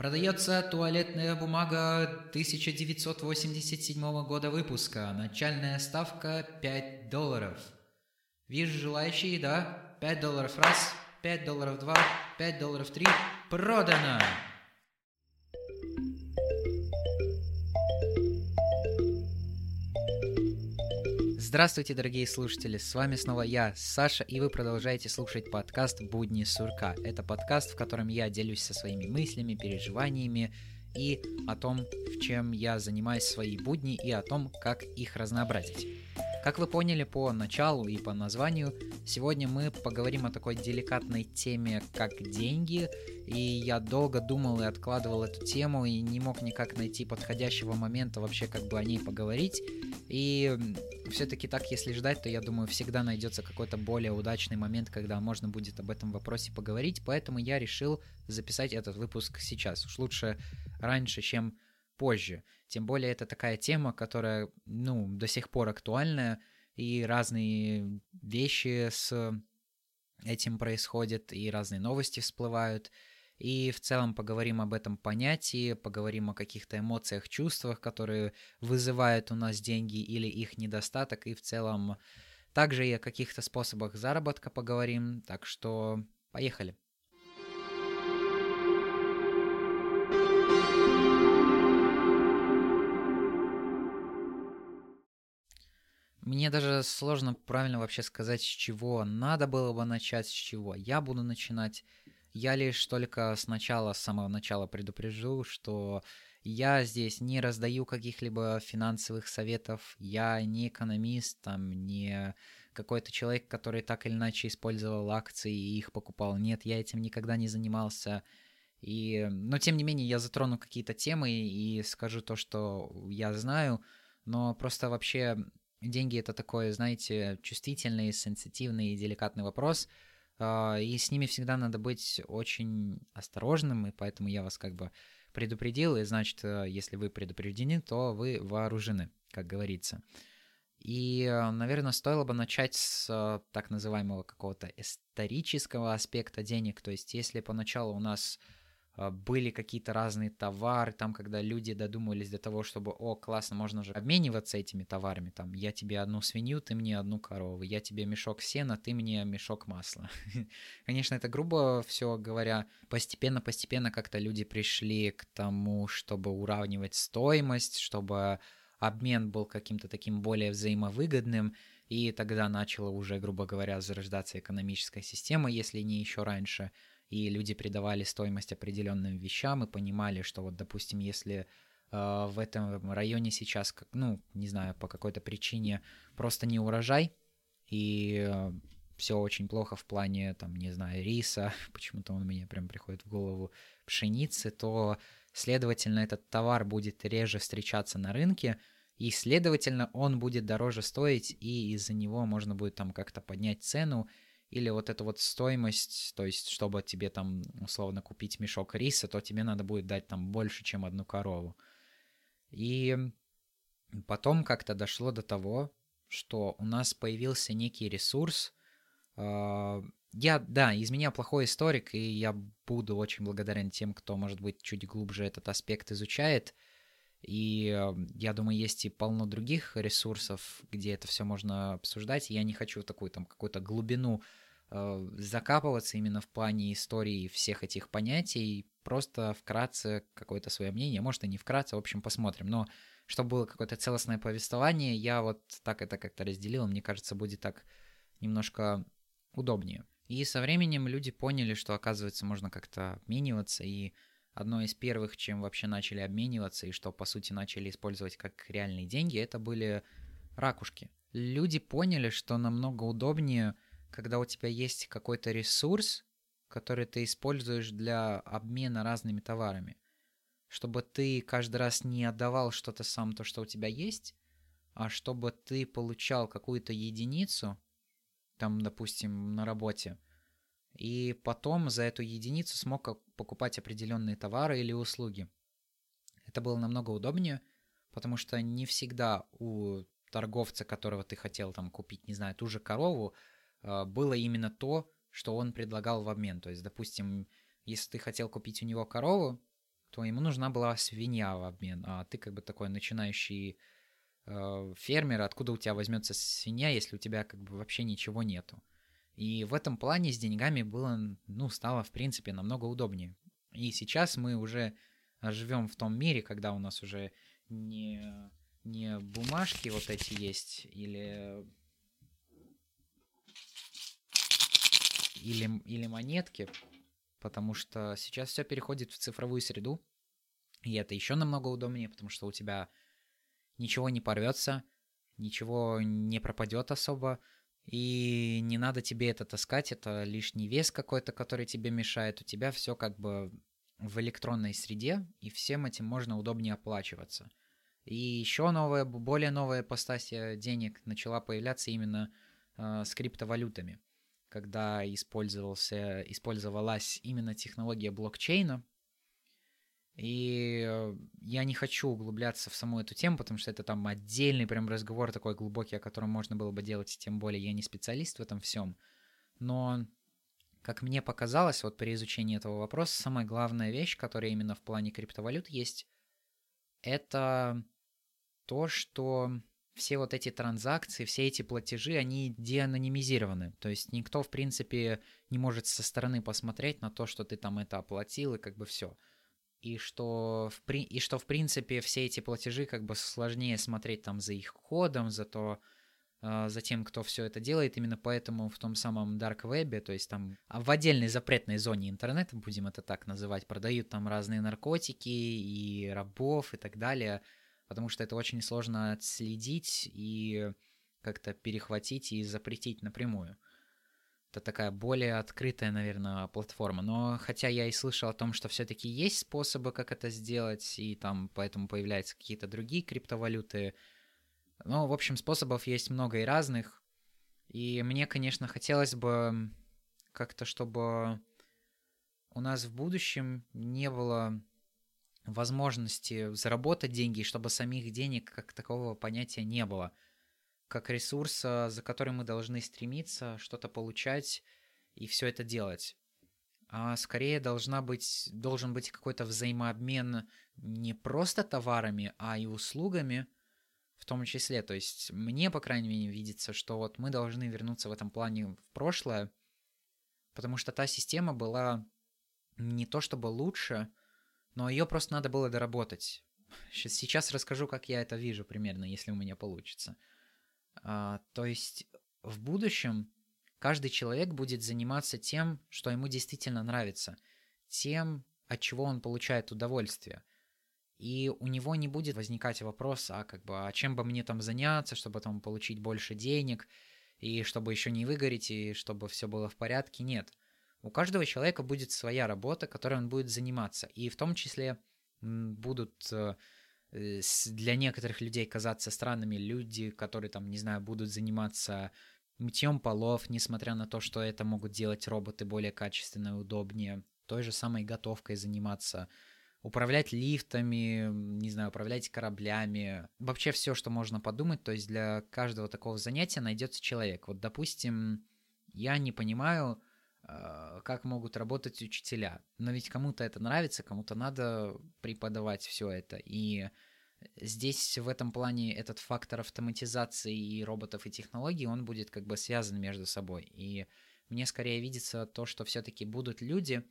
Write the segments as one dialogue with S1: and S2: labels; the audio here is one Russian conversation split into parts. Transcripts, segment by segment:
S1: Продается туалетная бумага 1987 года выпуска. Начальная ставка 5 долларов. Вижу желающие, да? 5 долларов раз, 5 долларов два, 5 долларов три. Продано! Здравствуйте, дорогие слушатели, с вами снова я, Саша, и вы продолжаете слушать подкаст «Будни сурка». Это подкаст, в котором я делюсь со своими мыслями, переживаниями и о том, в чем я занимаюсь свои будни и о том, как их разнообразить. Как вы поняли по началу и по названию, сегодня мы поговорим о такой деликатной теме, как деньги. И я долго думал и откладывал эту тему и не мог никак найти подходящего момента вообще как бы о ней поговорить. И все-таки так, если ждать, то я думаю, всегда найдется какой-то более удачный момент, когда можно будет об этом вопросе поговорить. Поэтому я решил записать этот выпуск сейчас. Уж лучше раньше, чем позже. Тем более это такая тема, которая, ну, до сих пор актуальная, и разные вещи с этим происходят, и разные новости всплывают. И в целом поговорим об этом понятии, поговорим о каких-то эмоциях, чувствах, которые вызывают у нас деньги или их недостаток, и в целом также и о каких-то способах заработка поговорим. Так что поехали. Мне даже сложно правильно вообще сказать, с чего надо было бы начать, с чего я буду начинать. Я лишь только сначала, с самого начала предупрежу, что я здесь не раздаю каких-либо финансовых советов, я не экономист, там, не какой-то человек, который так или иначе использовал акции и их покупал. Нет, я этим никогда не занимался. И, но тем не менее я затрону какие-то темы и скажу то, что я знаю, но просто вообще деньги это такой, знаете, чувствительный, сенситивный и деликатный вопрос, а, и с ними всегда надо быть очень осторожным, и поэтому я вас как бы предупредил, и значит, э, если вы предупреждены, то вы вооружены, как говорится. И, э, наверное, стоило бы начать с э, так называемого какого-то исторического аспекта денег. То есть, если поначалу у нас были какие-то разные товары, там, когда люди додумывались до того, чтобы, о, классно, можно же обмениваться этими товарами, там, я тебе одну свинью, ты мне одну корову, я тебе мешок сена, ты мне мешок масла. Конечно, это грубо все говоря, постепенно-постепенно как-то люди пришли к тому, чтобы уравнивать стоимость, чтобы обмен был каким-то таким более взаимовыгодным, и тогда начала уже, грубо говоря, зарождаться экономическая система, если не еще раньше – и люди придавали стоимость определенным вещам и понимали, что вот, допустим, если э, в этом районе сейчас, как, ну, не знаю, по какой-то причине просто не урожай, и э, все очень плохо в плане, там, не знаю, риса, почему-то он мне прям приходит в голову, пшеницы, то, следовательно, этот товар будет реже встречаться на рынке, и, следовательно, он будет дороже стоить, и из-за него можно будет там как-то поднять цену, или вот эта вот стоимость, то есть чтобы тебе там условно купить мешок риса, то тебе надо будет дать там больше, чем одну корову. И потом как-то дошло до того, что у нас появился некий ресурс. А, я, да, из меня плохой историк, и я буду очень благодарен тем, кто, может быть, чуть глубже этот аспект изучает. И я думаю, есть и полно других ресурсов, где это все можно обсуждать. Я не хочу такую там какую-то глубину закапываться именно в плане истории всех этих понятий, просто вкратце какое-то свое мнение, может и не вкратце, в общем, посмотрим. Но чтобы было какое-то целостное повествование, я вот так это как-то разделил, мне кажется, будет так немножко удобнее. И со временем люди поняли, что, оказывается, можно как-то обмениваться, и одно из первых, чем вообще начали обмениваться, и что, по сути, начали использовать как реальные деньги, это были ракушки. Люди поняли, что намного удобнее – когда у тебя есть какой-то ресурс, который ты используешь для обмена разными товарами, чтобы ты каждый раз не отдавал что-то сам, то, что у тебя есть, а чтобы ты получал какую-то единицу, там, допустим, на работе, и потом за эту единицу смог покупать определенные товары или услуги. Это было намного удобнее, потому что не всегда у торговца, которого ты хотел там купить, не знаю, ту же корову, было именно то, что он предлагал в обмен. То есть, допустим, если ты хотел купить у него корову, то ему нужна была свинья в обмен, а ты как бы такой начинающий э, фермер, откуда у тебя возьмется свинья, если у тебя как бы вообще ничего нету. И в этом плане с деньгами было, ну, стало, в принципе, намного удобнее. И сейчас мы уже живем в том мире, когда у нас уже не, не бумажки вот эти есть, или, или, или монетки, потому что сейчас все переходит в цифровую среду, и это еще намного удобнее, потому что у тебя ничего не порвется, ничего не пропадет особо, и не надо тебе это таскать, это лишний вес какой-то, который тебе мешает. У тебя все как бы в электронной среде, и всем этим можно удобнее оплачиваться. И еще новая, более новая постасия денег начала появляться именно э, с криптовалютами, когда использовался, использовалась именно технология блокчейна, и э, я не хочу углубляться в саму эту тему, потому что это там отдельный прям разговор такой глубокий, о котором можно было бы делать, тем более я не специалист в этом всем. Но, как мне показалось, вот при изучении этого вопроса, самая главная вещь, которая именно в плане криптовалют есть, это то, что все вот эти транзакции, все эти платежи, они деанонимизированы. То есть никто, в принципе, не может со стороны посмотреть на то, что ты там это оплатил, и как бы все и что, в, при... и что в принципе все эти платежи как бы сложнее смотреть там за их кодом, за то, э, за тем, кто все это делает, именно поэтому в том самом Dark Web, то есть там а в отдельной запретной зоне интернета, будем это так называть, продают там разные наркотики и рабов и так далее, потому что это очень сложно отследить и как-то перехватить и запретить напрямую. Это такая более открытая, наверное, платформа. Но хотя я и слышал о том, что все-таки есть способы, как это сделать, и там поэтому появляются какие-то другие криптовалюты. Ну, в общем, способов есть много и разных. И мне, конечно, хотелось бы как-то, чтобы у нас в будущем не было возможности заработать деньги, чтобы самих денег как такового понятия не было – как ресурса, за который мы должны стремиться, что-то получать и все это делать. А скорее должна быть, должен быть какой-то взаимообмен не просто товарами, а и услугами в том числе. То есть мне, по крайней мере, видится, что вот мы должны вернуться в этом плане в прошлое, потому что та система была не то чтобы лучше, но ее просто надо было доработать. Сейчас расскажу, как я это вижу примерно, если у меня получится. А, то есть в будущем каждый человек будет заниматься тем, что ему действительно нравится, тем, от чего он получает удовольствие. И у него не будет возникать вопрос, а как бы, а чем бы мне там заняться, чтобы там получить больше денег, и чтобы еще не выгореть, и чтобы все было в порядке. Нет. У каждого человека будет своя работа, которой он будет заниматься. И в том числе будут э, Э, для некоторых людей казаться странными люди, которые там, не знаю, будут заниматься мытьем полов, несмотря на то, что это могут делать роботы более качественно и удобнее, той же самой готовкой заниматься, управлять лифтами, не знаю, управлять кораблями, вообще все, что можно подумать, то есть для каждого такого занятия найдется человек. Вот, допустим, я не понимаю, как могут работать учителя. Но ведь кому-то это нравится, кому-то надо преподавать все это. И здесь в этом плане этот фактор автоматизации и роботов и технологий, он будет как бы связан между собой. И мне скорее видится то, что все-таки будут люди,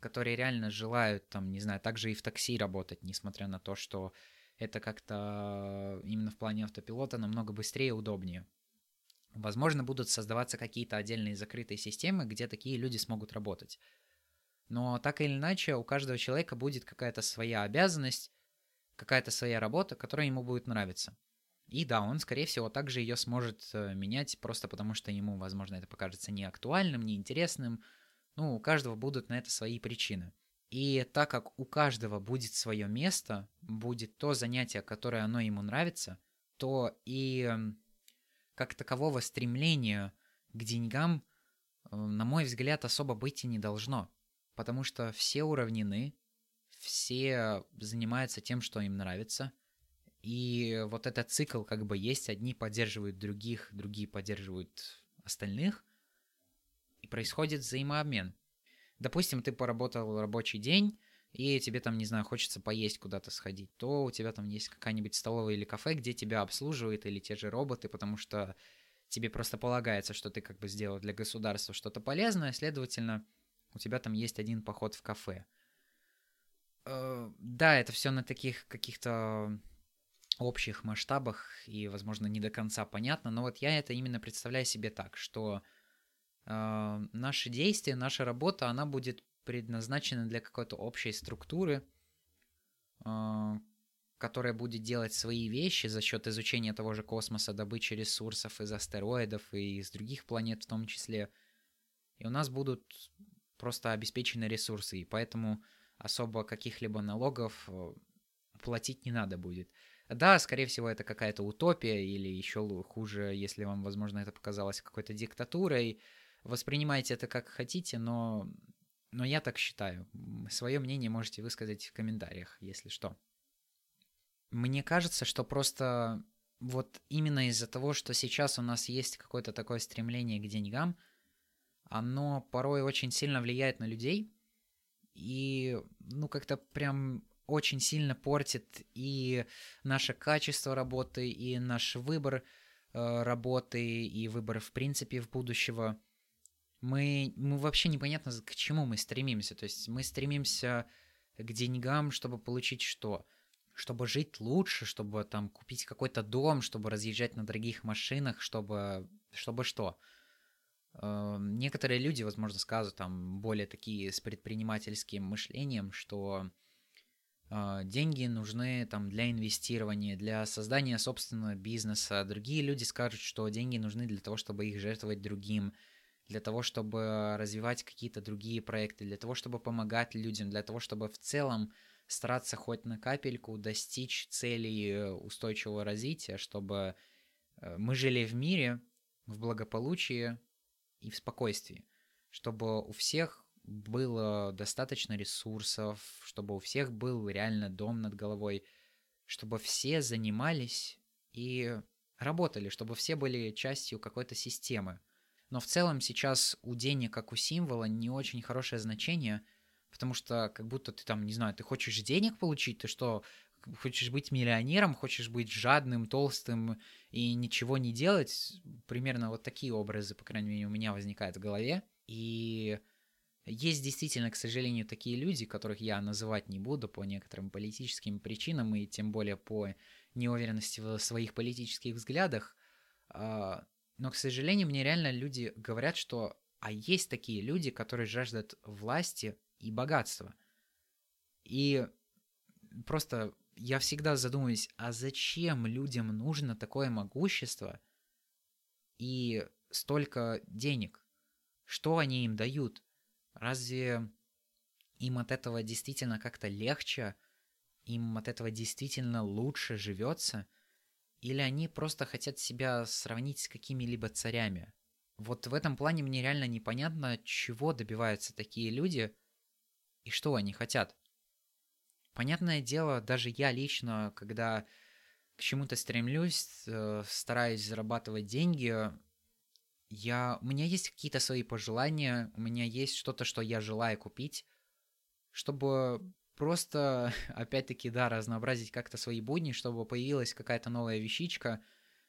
S1: которые реально желают, там, не знаю, также и в такси работать, несмотря на то, что это как-то именно в плане автопилота намного быстрее и удобнее. Возможно, будут создаваться какие-то отдельные закрытые системы, где такие люди смогут работать. Но так или иначе, у каждого человека будет какая-то своя обязанность, какая-то своя работа, которая ему будет нравиться. И да, он, скорее всего, также ее сможет э, менять, просто потому что ему, возможно, это покажется неактуальным, неинтересным. Ну, у каждого будут на это свои причины. И так как у каждого будет свое место, будет то занятие, которое оно ему нравится, то и эм, как такового стремления к деньгам, э, на мой взгляд, особо быть и не должно. Потому что все уравнены, все занимаются тем, что им нравится. И вот этот цикл как бы есть, одни поддерживают других, другие поддерживают остальных. И происходит взаимообмен. Допустим, ты поработал рабочий день, и тебе там, не знаю, хочется поесть куда-то сходить, то у тебя там есть какая-нибудь столовая или кафе, где тебя обслуживают, или те же роботы, потому что тебе просто полагается, что ты как бы сделал для государства что-то полезное, следовательно, у тебя там есть один поход в кафе. Э, да, это все на таких каких-то общих масштабах и, возможно, не до конца понятно, но вот я это именно представляю себе так, что э, наши действия, наша работа, она будет предназначены для какой-то общей структуры, а, которая будет делать свои вещи за счет изучения того же космоса, добычи ресурсов из астероидов и из других планет в том числе. И у нас будут просто обеспечены ресурсы, и поэтому особо каких-либо налогов э, платить не надо будет. Да, скорее всего, это какая-то утопия, или еще хуже, если вам, возможно, это показалось какой-то диктатурой. Воспринимайте это как хотите, но но я так считаю. Свое мнение можете высказать в комментариях, если что. Мне кажется, что просто вот именно из-за того, что сейчас у нас есть какое-то такое стремление к деньгам, оно порой очень сильно влияет на людей и, ну, как-то прям очень сильно портит и наше качество работы, и наш выбор э, работы, и выбор, в принципе, в будущего мы, мы вообще непонятно, к чему мы стремимся. То есть мы стремимся к деньгам, чтобы получить что? Чтобы жить лучше, чтобы там купить какой-то дом, чтобы разъезжать на дорогих машинах, чтобы, чтобы что? Э, некоторые люди, возможно, скажут там более такие с предпринимательским мышлением, что э, деньги нужны там для инвестирования, для создания собственного бизнеса. Другие люди скажут, что деньги нужны для того, чтобы их жертвовать другим для того, чтобы развивать какие-то другие проекты, для того, чтобы помогать людям, для того, чтобы в целом стараться хоть на капельку достичь целей устойчивого развития, чтобы э, мы жили в мире, в благополучии и в спокойствии, чтобы у всех было достаточно ресурсов, чтобы у всех был реально дом над головой, чтобы все занимались и работали, чтобы все были частью какой-то системы, но в целом сейчас у денег, как у символа, не очень хорошее значение, потому что как будто ты там, не знаю, ты хочешь денег получить, ты что, хочешь быть миллионером, хочешь быть жадным, толстым и ничего не делать, примерно вот такие образы, по крайней мере, у меня возникают в голове. И есть действительно, к сожалению, такие люди, которых я называть не буду по некоторым политическим причинам и тем более по неуверенности в своих политических взглядах, а, но, к сожалению, мне реально люди говорят, что а есть такие люди, которые жаждут власти и богатства. И просто я всегда задумываюсь, а зачем людям нужно такое могущество и столько денег? Что они им дают? Разве им от этого действительно как-то легче? Им от этого действительно лучше живется? Или они просто хотят себя сравнить с какими-либо царями? Вот в этом плане мне реально непонятно, чего добиваются такие люди и что они хотят. Понятное дело, даже я лично, когда к чему-то стремлюсь, э, стараюсь зарабатывать деньги, я, у меня есть какие-то свои пожелания, у меня есть что-то, что я желаю купить, чтобы просто, опять-таки, да, разнообразить как-то свои будни, чтобы появилась какая-то новая вещичка,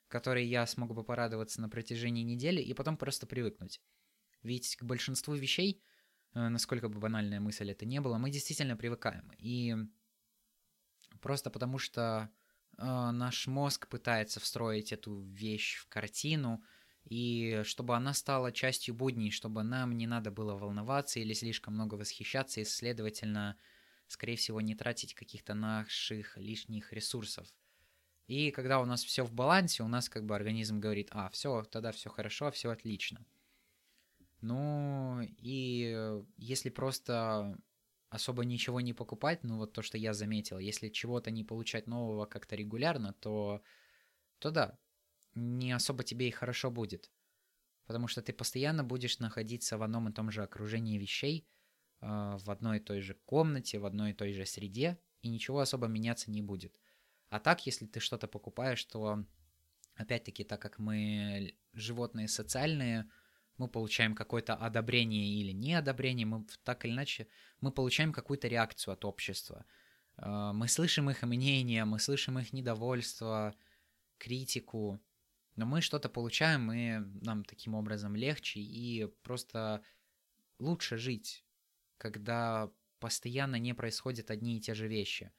S1: которой я смог бы порадоваться на протяжении недели и потом просто привыкнуть. Ведь к большинству вещей, э, насколько бы банальная мысль это не было, мы действительно привыкаем. И просто потому что э, наш мозг пытается встроить эту вещь в картину, и чтобы она стала частью будней, чтобы нам не надо было волноваться или слишком много восхищаться, и, следовательно, скорее всего, не тратить каких-то наших лишних ресурсов. И когда у нас все в балансе, у нас как бы организм говорит, а, все, тогда все хорошо, все отлично. Ну, и если просто особо ничего не покупать, ну вот то, что я заметил, если чего-то не получать нового как-то регулярно, то, то да, не особо тебе и хорошо будет. Потому что ты постоянно будешь находиться в одном и том же окружении вещей, в одной и той же комнате, в одной и той же среде, и ничего особо меняться не будет. А так, если ты что-то покупаешь, то опять-таки, так как мы животные социальные, мы получаем какое-то одобрение или неодобрение, мы так или иначе, мы получаем какую-то реакцию от общества. А, мы слышим их мнение, мы слышим их недовольство, критику, но мы что-то получаем, и нам таким образом легче и просто лучше жить, когда постоянно не происходят одни и те же вещи.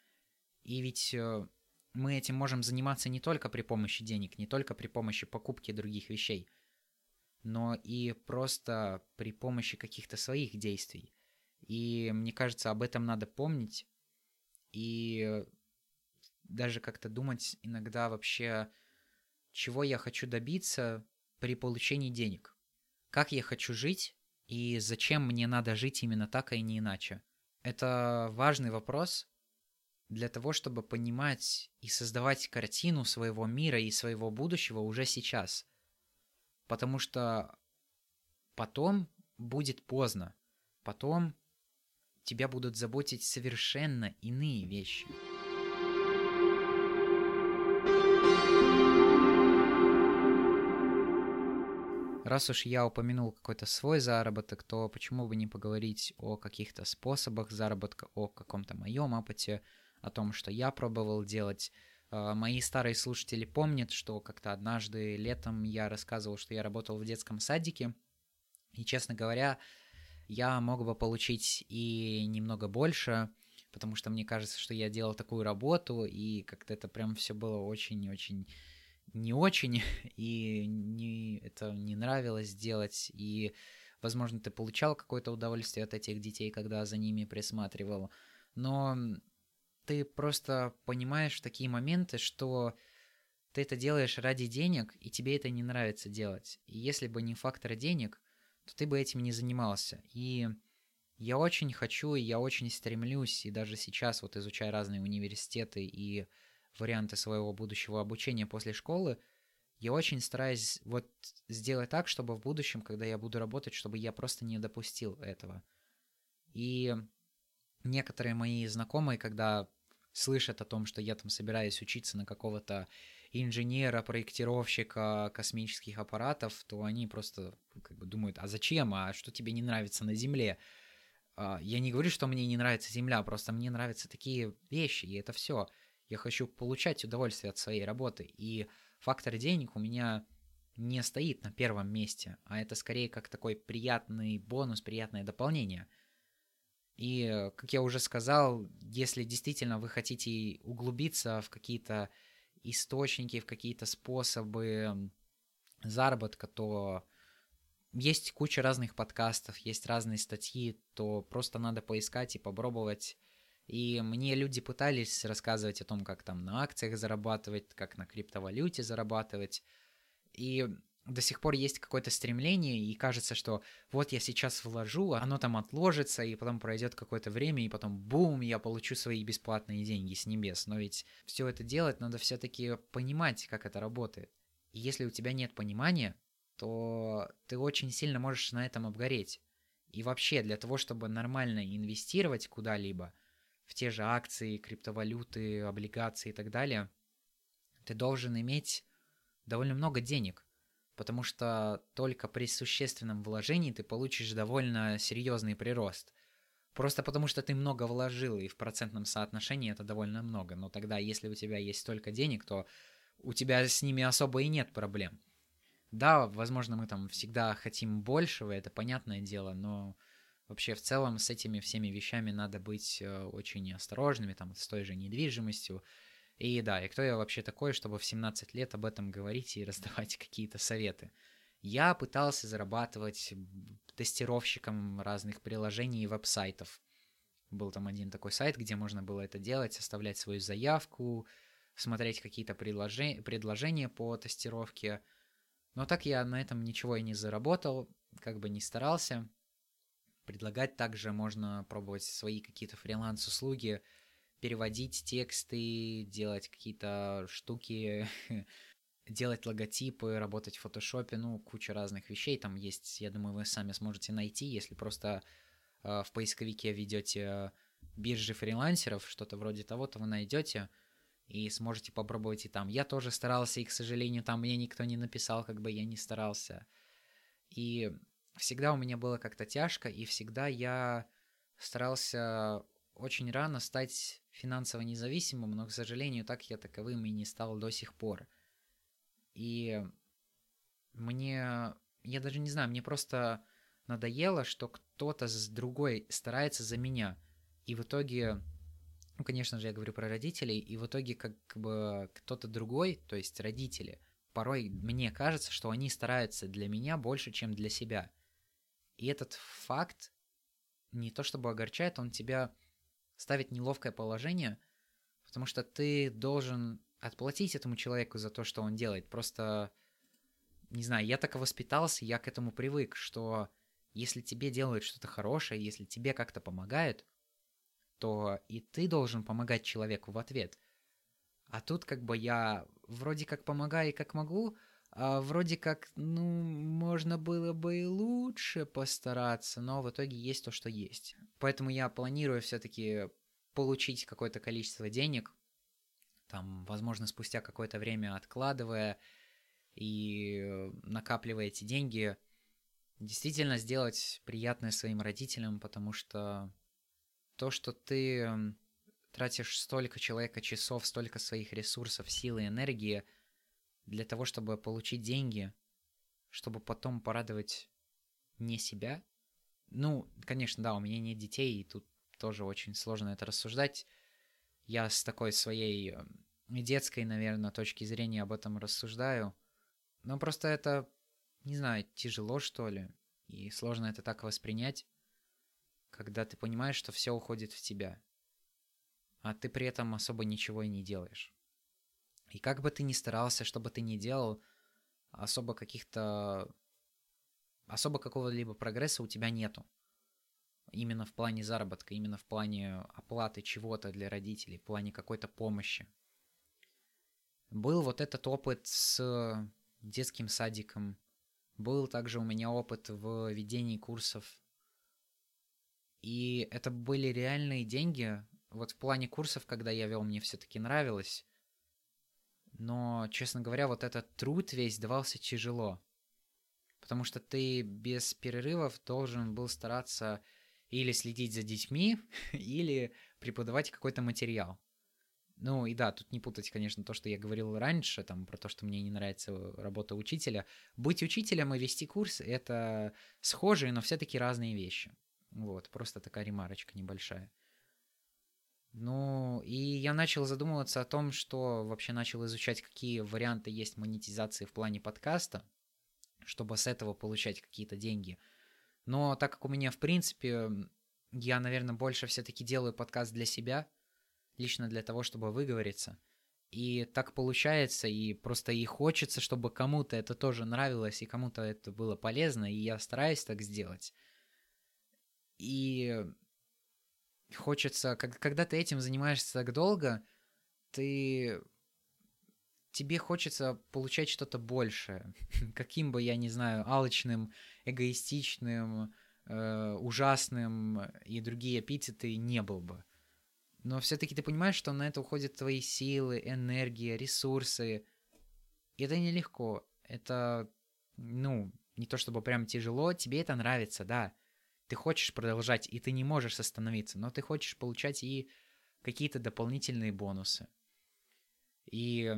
S1: И ведь э, мы этим можем заниматься не только при помощи денег, не только при помощи покупки других вещей, но и просто при помощи каких-то своих действий. И мне кажется, об этом надо помнить и даже как-то думать иногда вообще, чего я хочу добиться при получении денег. Как я хочу жить и зачем мне надо жить именно так, а не иначе. Это важный вопрос для того, чтобы понимать и создавать картину своего мира и своего будущего уже сейчас. Потому что потом будет поздно. Потом тебя будут заботить совершенно иные вещи. Раз уж я упомянул какой-то свой заработок, то почему бы не поговорить о каких-то способах заработка, о каком-то моем опыте, о том, что я пробовал делать. А, мои старые слушатели помнят, что как-то однажды летом я рассказывал, что я работал в детском садике, и, честно говоря, я мог бы получить и немного больше, потому что мне кажется, что я делал такую работу, и как-то это прям все было очень-очень не очень, и не, это не нравилось делать, и, возможно, ты получал какое-то удовольствие от этих детей, когда за ними присматривал, но ты просто понимаешь такие моменты, что ты это делаешь ради денег, и тебе это не нравится делать. И если бы не фактор денег, то ты бы этим не занимался. И я очень хочу, и я очень стремлюсь, и даже сейчас вот изучая разные университеты и варианты своего будущего обучения после школы, я очень стараюсь вот сделать так, чтобы в будущем, когда я буду работать, чтобы я просто не допустил этого. И некоторые мои знакомые, когда слышат о том, что я там собираюсь учиться на какого-то инженера, проектировщика космических аппаратов, то они просто как бы думают, а зачем, а что тебе не нравится на Земле? А, я не говорю, что мне не нравится Земля, просто мне нравятся такие вещи, и это все. Я хочу получать удовольствие от своей работы. И фактор денег у меня не стоит на первом месте, а это скорее как такой приятный бонус, приятное дополнение. И, как я уже сказал, если действительно вы хотите углубиться в какие-то источники, в какие-то способы заработка, то есть куча разных подкастов, есть разные статьи, то просто надо поискать и попробовать и мне люди пытались рассказывать о том, как там на акциях зарабатывать, как на криптовалюте зарабатывать. И до сих пор есть какое-то стремление, и кажется, что вот я сейчас вложу, оно там отложится, и потом пройдет какое-то время, и потом бум, я получу свои бесплатные деньги с небес. Но ведь все это делать надо все-таки понимать, как это работает. И если у тебя нет понимания, то ты очень сильно можешь на этом обгореть. И вообще, для того, чтобы нормально инвестировать куда-либо – в те же акции, криптовалюты, облигации и так далее, ты должен иметь довольно много денег, потому что только при существенном вложении ты получишь довольно серьезный прирост. Просто потому что ты много вложил, и в процентном соотношении это довольно много. Но тогда, если у тебя есть столько денег, то у тебя с ними особо и нет проблем. Да, возможно, мы там всегда хотим большего, это понятное дело, но Вообще, в целом, с этими всеми вещами надо быть э, очень осторожными, там, с той же недвижимостью. И да, и кто я вообще такой, чтобы в 17 лет об этом говорить и раздавать какие-то советы? Я пытался зарабатывать тестировщиком разных приложений и веб-сайтов. Был там один такой сайт, где можно было это делать, оставлять свою заявку, смотреть какие-то предложения, предложения по тестировке. Но так я на этом ничего и не заработал, как бы не старался предлагать. Также можно пробовать свои какие-то фриланс-услуги, переводить тексты, делать какие-то штуки, делать логотипы, работать в фотошопе, ну, куча разных вещей там есть. Я думаю, вы сами сможете найти, если просто э, в поисковике ведете биржи фрилансеров, что-то вроде того, то вы найдете и сможете попробовать и там. Я тоже старался, и, к сожалению, там мне никто не написал, как бы я не старался. И всегда у меня было как-то тяжко, и всегда я старался очень рано стать финансово независимым, но, к сожалению, так я таковым и не стал до сих пор. И мне, я даже не знаю, мне просто надоело, что кто-то с другой старается за меня. И в итоге, ну, конечно же, я говорю про родителей, и в итоге как бы кто-то другой, то есть родители, порой мне кажется, что они стараются для меня больше, чем для себя. И этот факт не то чтобы огорчает, он тебя ставит в неловкое положение, потому что ты должен отплатить этому человеку за то, что он делает. Просто, не знаю, я так и воспитался, я к этому привык, что если тебе делают что-то хорошее, если тебе как-то помогают, то и ты должен помогать человеку в ответ. А тут как бы я вроде как помогаю как могу, а вроде как, ну, можно было бы и лучше постараться, но в итоге есть то, что есть. Поэтому я планирую все-таки получить какое-то количество денег, там, возможно, спустя какое-то время откладывая и накапливая эти деньги, действительно сделать приятное своим родителям, потому что то, что ты тратишь столько человека часов, столько своих ресурсов, силы, энергии для того, чтобы получить деньги, чтобы потом порадовать не себя. Ну, конечно, да, у меня нет детей, и тут тоже очень сложно это рассуждать. Я с такой своей э, детской, наверное, точки зрения об этом рассуждаю. Но просто это, не знаю, тяжело, что ли. И сложно это так воспринять, когда ты понимаешь, что все уходит в тебя. А ты при этом особо ничего и не делаешь. И как бы ты ни старался, что бы ты ни делал, особо каких-то... Особо какого-либо прогресса у тебя нету именно в плане заработка, именно в плане оплаты чего-то для родителей, в плане какой-то помощи. Был вот этот опыт с детским садиком, был также у меня опыт в ведении курсов. И это были реальные деньги. Вот в плане курсов, когда я вел, мне все-таки нравилось. Но, честно говоря, вот этот труд весь давался тяжело. Потому что ты без перерывов должен был стараться или следить за детьми, или преподавать какой-то материал. Ну и да, тут не путать, конечно, то, что я говорил раньше, там, про то, что мне не нравится работа учителя. Быть учителем и вести курс — это схожие, но все-таки разные вещи. Вот, просто такая ремарочка небольшая. Ну, и я начал задумываться о том, что вообще начал изучать, какие варианты есть монетизации в плане подкаста, чтобы с этого получать какие-то деньги — но так как у меня, в принципе, я, наверное, больше все-таки делаю подкаст для себя, лично для того, чтобы выговориться. И так получается, и просто и хочется, чтобы кому-то это тоже нравилось, и кому-то это было полезно, и я стараюсь так сделать. И хочется, когда ты этим занимаешься так долго, ты тебе хочется получать что-то большее. Каким бы, я не знаю, алчным, эгоистичным, э, ужасным и другие эпитеты не был бы. Но все-таки ты понимаешь, что на это уходят твои силы, энергия, ресурсы. И это нелегко. Это, ну, не то чтобы прям тяжело, тебе это нравится, да. Ты хочешь продолжать, и ты не можешь остановиться, но ты хочешь получать и какие-то дополнительные бонусы. И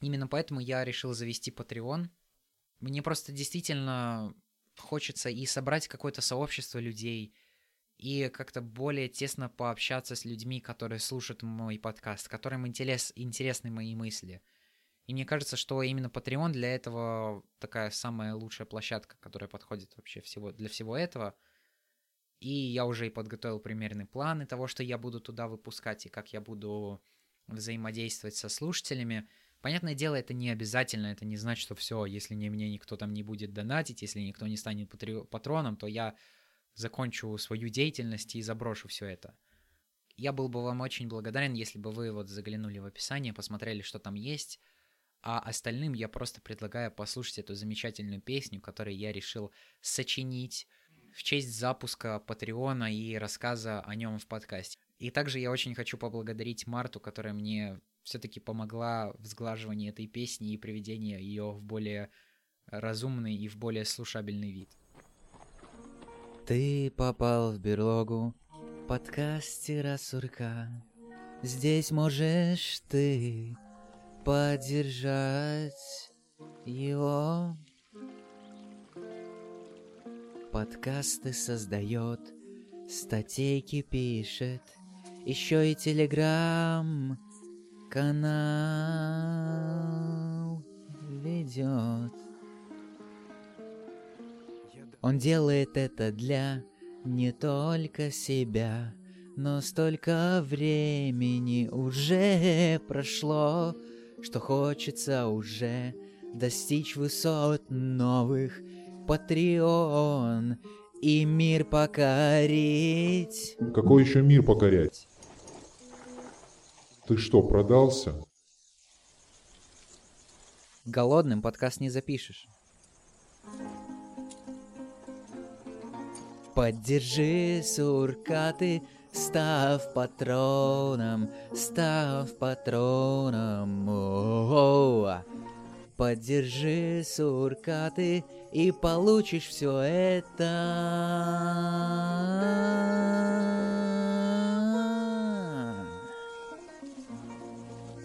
S1: Именно поэтому я решил завести Patreon. Мне просто действительно хочется и собрать какое-то сообщество людей, и как-то более тесно пообщаться с людьми, которые слушают мой подкаст, которым интерес, интересны мои мысли. И мне кажется, что именно Patreon для этого такая самая лучшая площадка, которая подходит вообще всего, для всего этого. И я уже и подготовил примерные планы того, что я буду туда выпускать и как я буду взаимодействовать со слушателями. Понятное дело, это не обязательно, это не значит, что все, если не, мне никто там не будет донатить, если никто не станет патри- патроном, то я закончу свою деятельность и заброшу все это. Я был бы вам очень благодарен, если бы вы вот заглянули в описание, посмотрели, что там есть, а остальным я просто предлагаю послушать эту замечательную песню, которую я решил сочинить в честь запуска Патреона и рассказа о нем в подкасте. И также я очень хочу поблагодарить Марту, которая мне все-таки помогла в сглаживании этой песни и приведении ее в более разумный и в более слушабельный вид. Ты попал в берлогу подкастера Сурка. Здесь можешь ты поддержать его. Подкасты создает, статейки пишет, еще и телеграм канал ведет. Он делает это для не только себя, но столько времени уже прошло, что хочется уже достичь высот новых, Патреон и мир покорить.
S2: Какой еще мир покорять? Ты что, продался?
S1: Голодным подкаст не запишешь. Поддержи суркаты, став патроном, став патроном. О-о-о. Поддержи суркаты и получишь все это.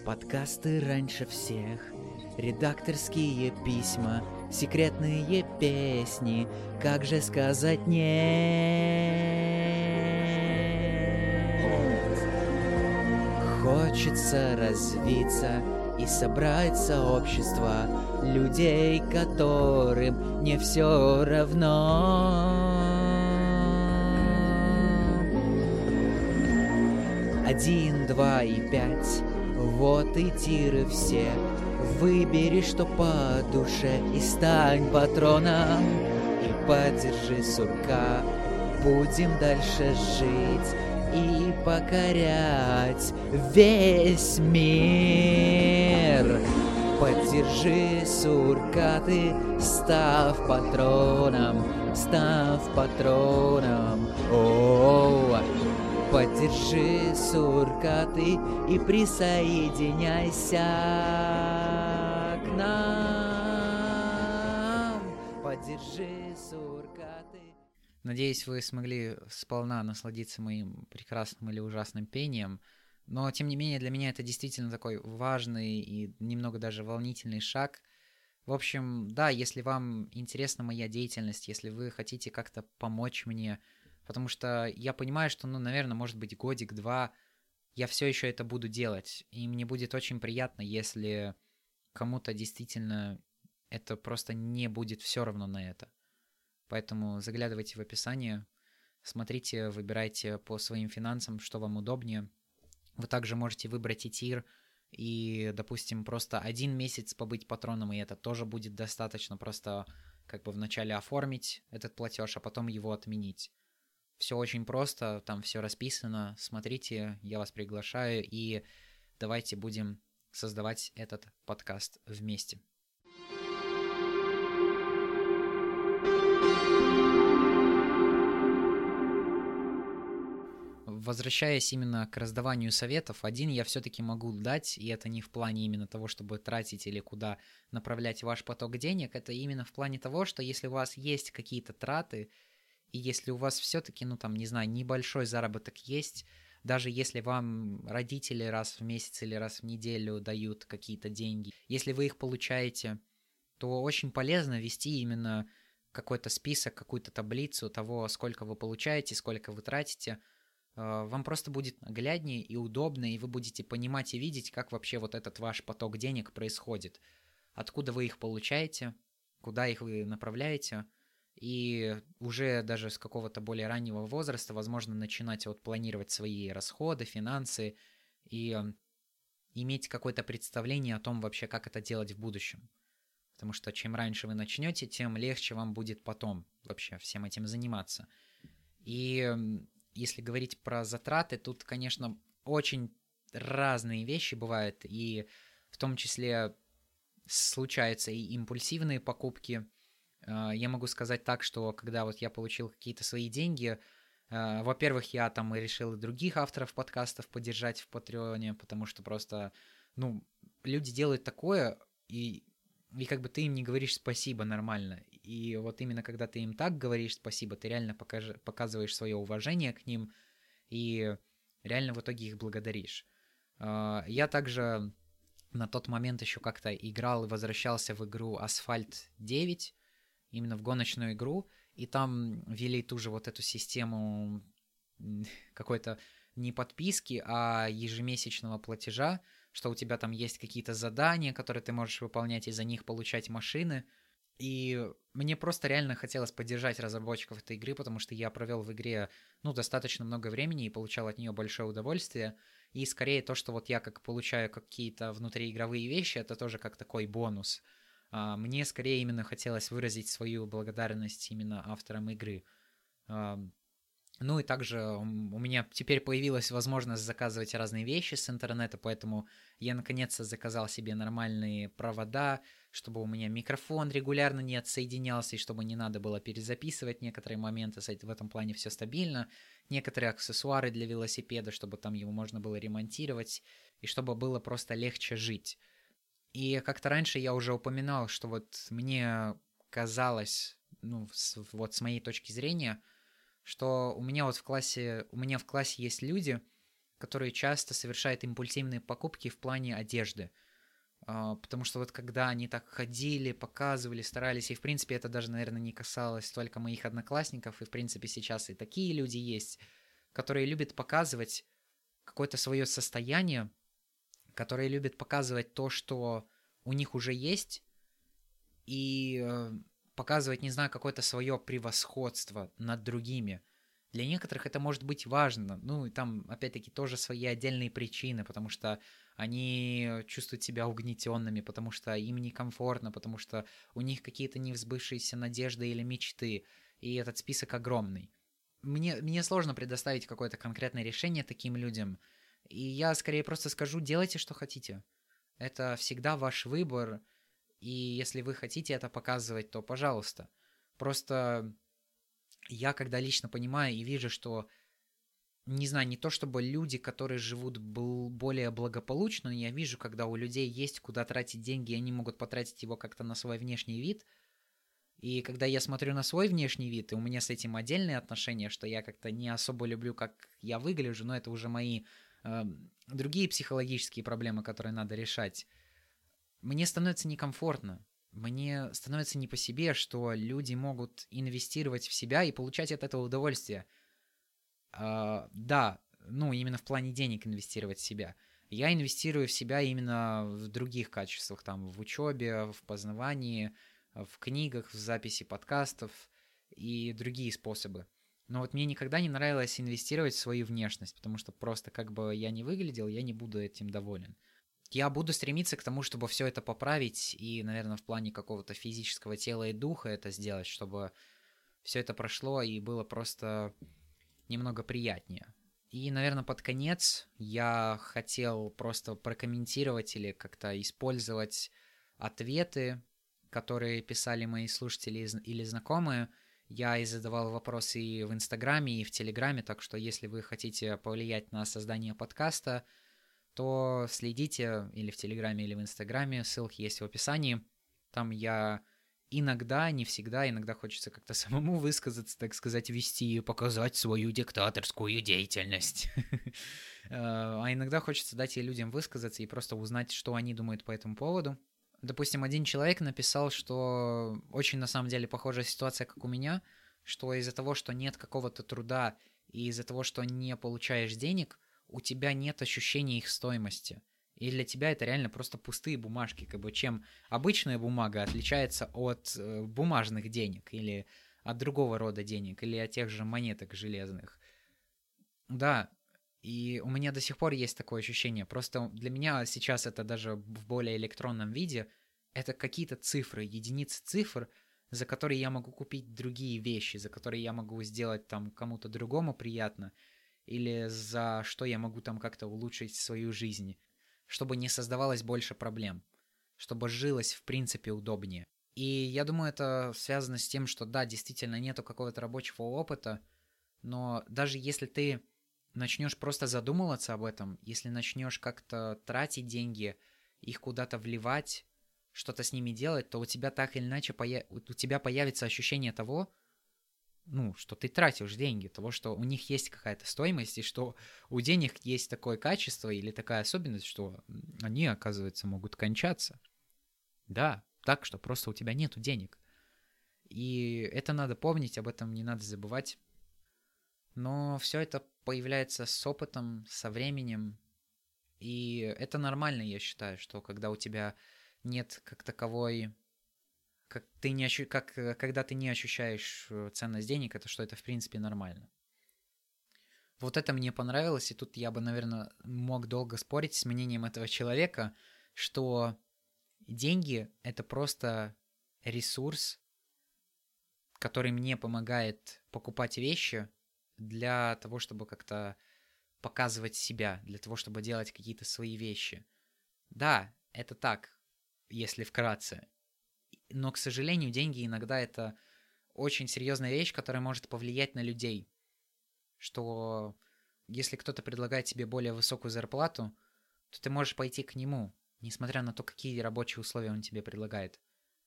S1: Подкасты раньше всех, редакторские письма, секретные песни, как же сказать нет? Хочется развиться и собрать сообщество людей, которым не все равно. Один, два и пять, вот и тиры все. Выбери, что по душе, и стань патроном. И поддержи сурка, будем дальше жить и покорять весь мир. Поддержи суркаты, став патроном, став патроном. О, поддержи суркаты и присоединяйся к нам. Поддержи суркаты. Надеюсь, вы смогли сполна насладиться моим прекрасным или ужасным пением. Но, тем не менее, для меня это действительно такой важный и немного даже волнительный шаг. В общем, да, если вам интересна моя деятельность, если вы хотите как-то помочь мне, потому что я понимаю, что, ну, наверное, может быть, годик-два я все еще это буду делать. И мне будет очень приятно, если кому-то действительно это просто не будет все равно на это. Поэтому заглядывайте в описание, смотрите, выбирайте по своим финансам, что вам удобнее. Вы также можете выбрать и тир, и, допустим, просто один месяц побыть патроном, и это тоже будет достаточно просто как бы вначале оформить этот платеж, а потом его отменить. Все очень просто, там все расписано. Смотрите, я вас приглашаю, и давайте будем создавать этот подкаст вместе. Возвращаясь именно к раздаванию советов, один я все-таки могу дать, и это не в плане именно того, чтобы тратить или куда направлять ваш поток денег, это именно в плане того, что если у вас есть какие-то траты, и если у вас все-таки, ну там, не знаю, небольшой заработок есть, даже если вам родители раз в месяц или раз в неделю дают какие-то деньги, если вы их получаете, то очень полезно вести именно какой-то список, какую-то таблицу того, сколько вы получаете, сколько вы тратите – вам просто будет нагляднее и удобно, и вы будете понимать и видеть, как вообще вот этот ваш поток денег происходит. Откуда вы их получаете, куда их вы направляете, и уже даже с какого-то более раннего возраста, возможно, начинать вот планировать свои расходы, финансы и иметь какое-то представление о том вообще, как это делать в будущем. Потому что чем раньше вы начнете, тем легче вам будет потом вообще всем этим заниматься. И если говорить про затраты, тут, конечно, очень разные вещи бывают, и в том числе случаются и импульсивные покупки. А, я могу сказать так, что когда вот я получил какие-то свои деньги, а, во-первых, я там решил и других авторов подкастов поддержать в Патреоне, потому что просто, ну, люди делают такое, и, и как бы ты им не говоришь спасибо нормально. И вот именно когда ты им так говоришь спасибо, ты реально покаж... показываешь свое уважение к ним и реально в итоге их благодаришь. А, я также на тот момент еще как-то играл и возвращался в игру Асфальт 9, именно в гоночную игру, и там ввели ту же вот эту систему какой-то не подписки, а ежемесячного платежа, что у тебя там есть какие-то задания, которые ты можешь выполнять и за них получать машины. И мне просто реально хотелось поддержать разработчиков этой игры, потому что я провел в игре, ну, достаточно много времени и получал от нее большое удовольствие. И скорее то, что вот я как получаю какие-то внутриигровые вещи, это тоже как такой бонус. А, мне скорее именно хотелось выразить свою благодарность именно авторам игры. Ну и также у меня теперь появилась возможность заказывать разные вещи с интернета, поэтому я наконец-то заказал себе нормальные провода, чтобы у меня микрофон регулярно не отсоединялся и чтобы не надо было перезаписывать некоторые моменты, в этом плане все стабильно, некоторые аксессуары для велосипеда, чтобы там его можно было ремонтировать и чтобы было просто легче жить. И как-то раньше я уже упоминал, что вот мне казалось, ну, с, вот с моей точки зрения – что у меня вот в классе, у меня в классе есть люди, которые часто совершают импульсивные покупки в плане одежды. А, потому что вот когда они так ходили, показывали, старались, и в принципе это даже, наверное, не касалось только моих одноклассников, и в принципе сейчас и такие люди есть, которые любят показывать какое-то свое состояние, которые любят показывать то, что у них уже есть, и э, показывать, не знаю, какое-то свое превосходство над другими. Для некоторых это может быть важно. Ну, и там, опять-таки, тоже свои отдельные причины, потому что они чувствуют себя угнетенными, потому что им некомфортно, потому что у них какие-то невзбывшиеся надежды или мечты. И этот список огромный. Мне, мне сложно предоставить какое-то конкретное решение таким людям. И я скорее просто скажу, делайте, что хотите. Это всегда ваш выбор, и если вы хотите это показывать, то пожалуйста. Просто я когда лично понимаю и вижу, что не знаю, не то чтобы люди, которые живут более благополучно, но я вижу, когда у людей есть куда тратить деньги, и они могут потратить его как-то на свой внешний вид. И когда я смотрю на свой внешний вид, и у меня с этим отдельные отношения, что я как-то не особо люблю, как я выгляжу, но это уже мои э, другие психологические проблемы, которые надо решать мне становится некомфортно. Мне становится не по себе, что люди могут инвестировать в себя и получать от этого удовольствие. А, да, ну, именно в плане денег инвестировать в себя. Я инвестирую в себя именно в других качествах, там, в учебе, в познавании, в книгах, в записи подкастов и другие способы. Но вот мне никогда не нравилось инвестировать в свою внешность, потому что просто как бы я не выглядел, я не буду этим доволен я буду стремиться к тому, чтобы все это поправить и, наверное, в плане какого-то физического тела и духа это сделать, чтобы все это прошло и было просто немного приятнее. И, наверное, под конец я хотел просто прокомментировать или как-то использовать ответы, которые писали мои слушатели или знакомые. Я и задавал вопросы и в Инстаграме, и в Телеграме, так что если вы хотите повлиять на создание подкаста – то следите или в Телеграме, или в Инстаграме, ссылки есть в описании. Там я иногда, не всегда, иногда хочется как-то самому высказаться, так сказать, вести и показать свою диктаторскую деятельность. А, а иногда хочется дать и людям высказаться и просто узнать, что они думают по этому поводу. Допустим, один человек написал, что очень на самом деле похожая ситуация, как у меня, что из-за того, что нет какого-то труда и из-за того, что не получаешь денег – у тебя нет ощущения их стоимости. И для тебя это реально просто пустые бумажки, как бы чем обычная бумага отличается от э, бумажных денег или от другого рода денег или от тех же монеток железных. Да, и у меня до сих пор есть такое ощущение. Просто для меня сейчас это даже в более электронном виде. Это какие-то цифры, единицы цифр, за которые я могу купить другие вещи, за которые я могу сделать там кому-то другому приятно – или за что я могу там как-то улучшить свою жизнь, чтобы не создавалось больше проблем, чтобы жилось в принципе удобнее. И я думаю, это связано с тем, что да, действительно нету какого-то рабочего опыта, но даже если ты начнешь просто задумываться об этом, если начнешь как-то тратить деньги, их куда-то вливать, что-то с ними делать, то у тебя так или иначе поя... у тебя появится ощущение того, ну, что ты тратишь деньги, того, что у них есть какая-то стоимость, и что у денег есть такое качество или такая особенность, что они, оказывается, могут кончаться. Да, так, что просто у тебя нету денег. И это надо помнить, об этом не надо забывать. Но все это появляется с опытом, со временем. И это нормально, я считаю, что когда у тебя нет как таковой как ты не ощу... как э, когда ты не ощущаешь э, ценность денег, это что это в принципе нормально. Вот это мне понравилось, и тут я бы, наверное, мог долго спорить с мнением этого человека, что деньги это просто ресурс, который мне помогает покупать вещи для того, чтобы как-то показывать себя, для того, чтобы делать какие-то свои вещи. Да, это так, если вкратце но, к сожалению, деньги иногда это очень серьезная вещь, которая может повлиять на людей. Что если кто-то предлагает тебе более высокую зарплату, то ты можешь пойти к нему, несмотря на то, какие рабочие условия он тебе предлагает.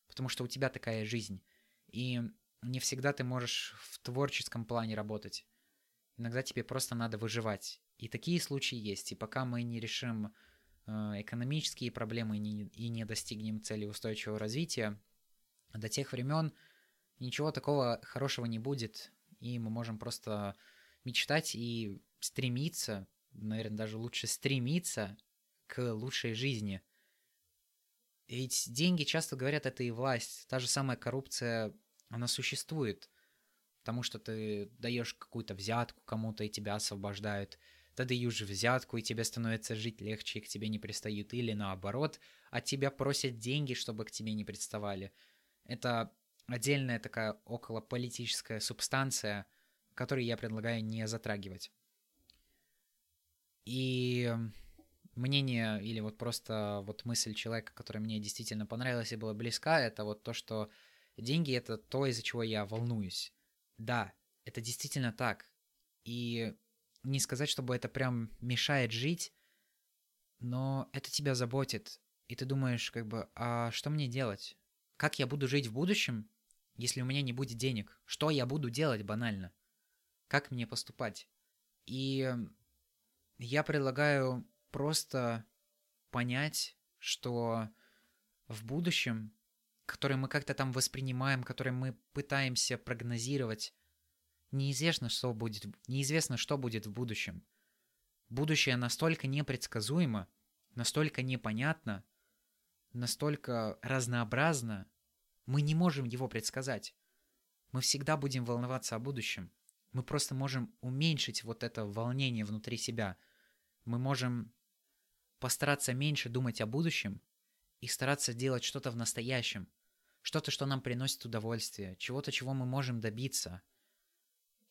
S1: Потому что у тебя такая жизнь. И не всегда ты можешь в творческом плане работать. Иногда тебе просто надо выживать. И такие случаи есть. И пока мы не решим э, экономические проблемы и не, и не достигнем цели устойчивого развития, до тех времен ничего такого хорошего не будет, и мы можем просто мечтать и стремиться, наверное, даже лучше стремиться к лучшей жизни. Ведь деньги часто говорят, это и власть. Та же самая коррупция, она существует. Потому что ты даешь какую-то взятку кому-то, и тебя освобождают. Ты даешь взятку, и тебе становится жить легче, и к тебе не пристают. Или наоборот, от тебя просят деньги, чтобы к тебе не приставали. Это отдельная такая околополитическая субстанция, которую я предлагаю не затрагивать. И мнение или вот просто вот мысль человека, которая мне действительно понравилась и была близка, это вот то, что деньги это то, из-за чего я волнуюсь. Да, это действительно так. И не сказать, чтобы это прям мешает жить, но это тебя заботит. И ты думаешь, как бы, а что мне делать? Как я буду жить в будущем, если у меня не будет денег? Что я буду делать банально? Как мне поступать? И я предлагаю просто понять, что в будущем, которое мы как-то там воспринимаем, которое мы пытаемся прогнозировать, неизвестно, что будет, неизвестно, что будет в будущем. Будущее настолько непредсказуемо, настолько непонятно, настолько разнообразно, мы не можем его предсказать. Мы всегда будем волноваться о будущем. Мы просто можем уменьшить вот это волнение внутри себя. Мы можем постараться меньше думать о будущем и стараться делать что-то в настоящем. Что-то, что нам приносит удовольствие, чего-то, чего мы можем добиться.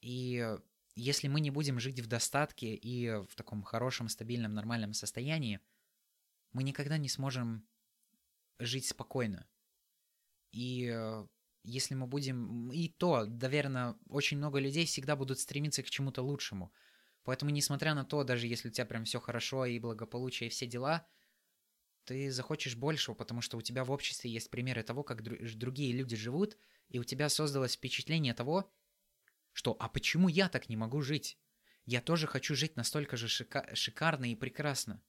S1: И если мы не будем жить в достатке и в таком хорошем, стабильном, нормальном состоянии, мы никогда не сможем жить спокойно. И э, если мы будем... И то, наверное, очень много людей всегда будут стремиться к чему-то лучшему. Поэтому, несмотря на то, даже если у тебя прям все хорошо и благополучие, и все дела, ты захочешь большего, потому что у тебя в обществе есть примеры того, как другие люди живут, и у тебя создалось впечатление того, что «а почему я так не могу жить? Я тоже хочу жить настолько же шика- шикарно и прекрасно.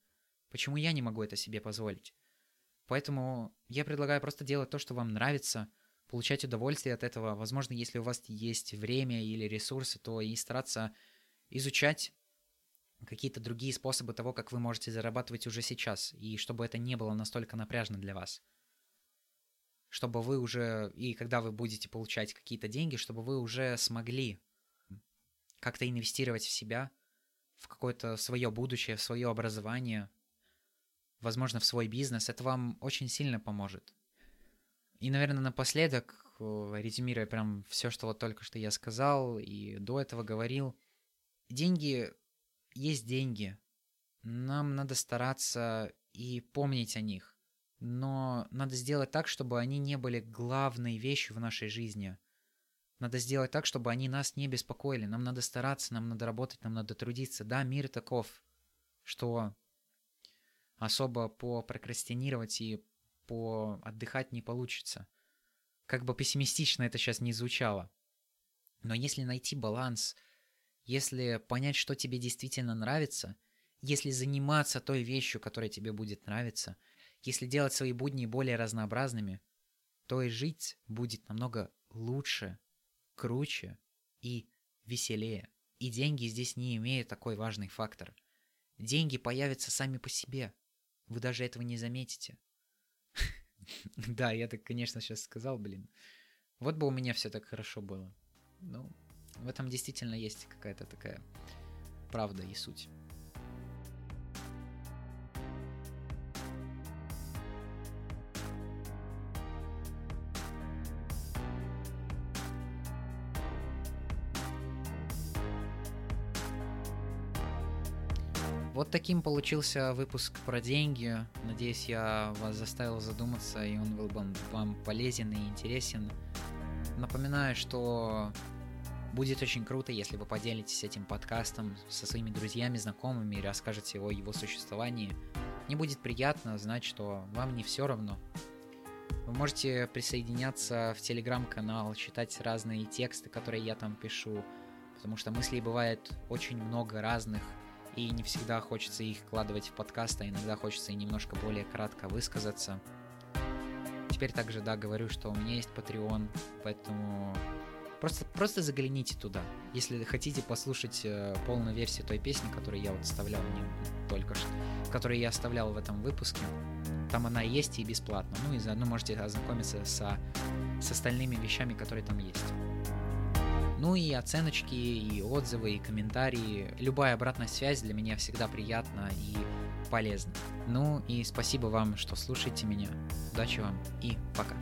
S1: Почему я не могу это себе позволить?» Поэтому я предлагаю просто делать то, что вам нравится, получать удовольствие от этого. Возможно, если у вас есть время или ресурсы, то и стараться изучать какие-то другие способы того, как вы можете зарабатывать уже сейчас, и чтобы это не было настолько напряжно для вас. Чтобы вы уже, и когда вы будете получать какие-то деньги, чтобы вы уже смогли как-то инвестировать в себя, в какое-то свое будущее, в свое образование, возможно, в свой бизнес, это вам очень сильно поможет. И, наверное, напоследок, резюмируя прям все, что вот только что я сказал и до этого говорил, деньги есть деньги. Нам надо стараться и помнить о них. Но надо сделать так, чтобы они не были главной вещью в нашей жизни. Надо сделать так, чтобы они нас не беспокоили. Нам надо стараться, нам надо работать, нам надо трудиться. Да, мир таков, что особо по прокрастинировать и по отдыхать не получится. Как бы пессимистично это сейчас не звучало. Но если найти баланс, если понять, что тебе действительно нравится, если заниматься той вещью, которая тебе будет нравиться, если делать свои будни более разнообразными, то и жить будет намного лучше, круче и веселее. И деньги здесь не имеют такой важный фактор. Деньги появятся сами по себе. Вы даже этого не заметите. Да, я так, конечно, сейчас сказал, блин. Вот бы у меня все так хорошо было. Ну, в этом действительно есть какая-то такая правда и суть. Вот таким получился выпуск про деньги. Надеюсь, я вас заставил задуматься, и он был вам полезен и интересен. Напоминаю, что будет очень круто, если вы поделитесь этим подкастом со своими друзьями, знакомыми и расскажете о его существовании. Мне будет приятно знать, что вам не все равно. Вы можете присоединяться в телеграм-канал, читать разные тексты, которые я там пишу, потому что мыслей бывает очень много разных, и не всегда хочется их вкладывать в подкаст, а иногда хочется и немножко более кратко высказаться. Теперь также, да, говорю, что у меня есть Patreon, поэтому просто, просто загляните туда. Если хотите послушать э, полную версию той песни, которую я вот оставлял не только что, которую я оставлял в этом выпуске, там она есть и бесплатно. Ну и заодно можете ознакомиться со, с остальными вещами, которые там есть. Ну и оценочки, и отзывы, и комментарии. Любая обратная связь для меня всегда приятна и полезна. Ну и спасибо вам, что слушаете меня. Удачи вам и пока.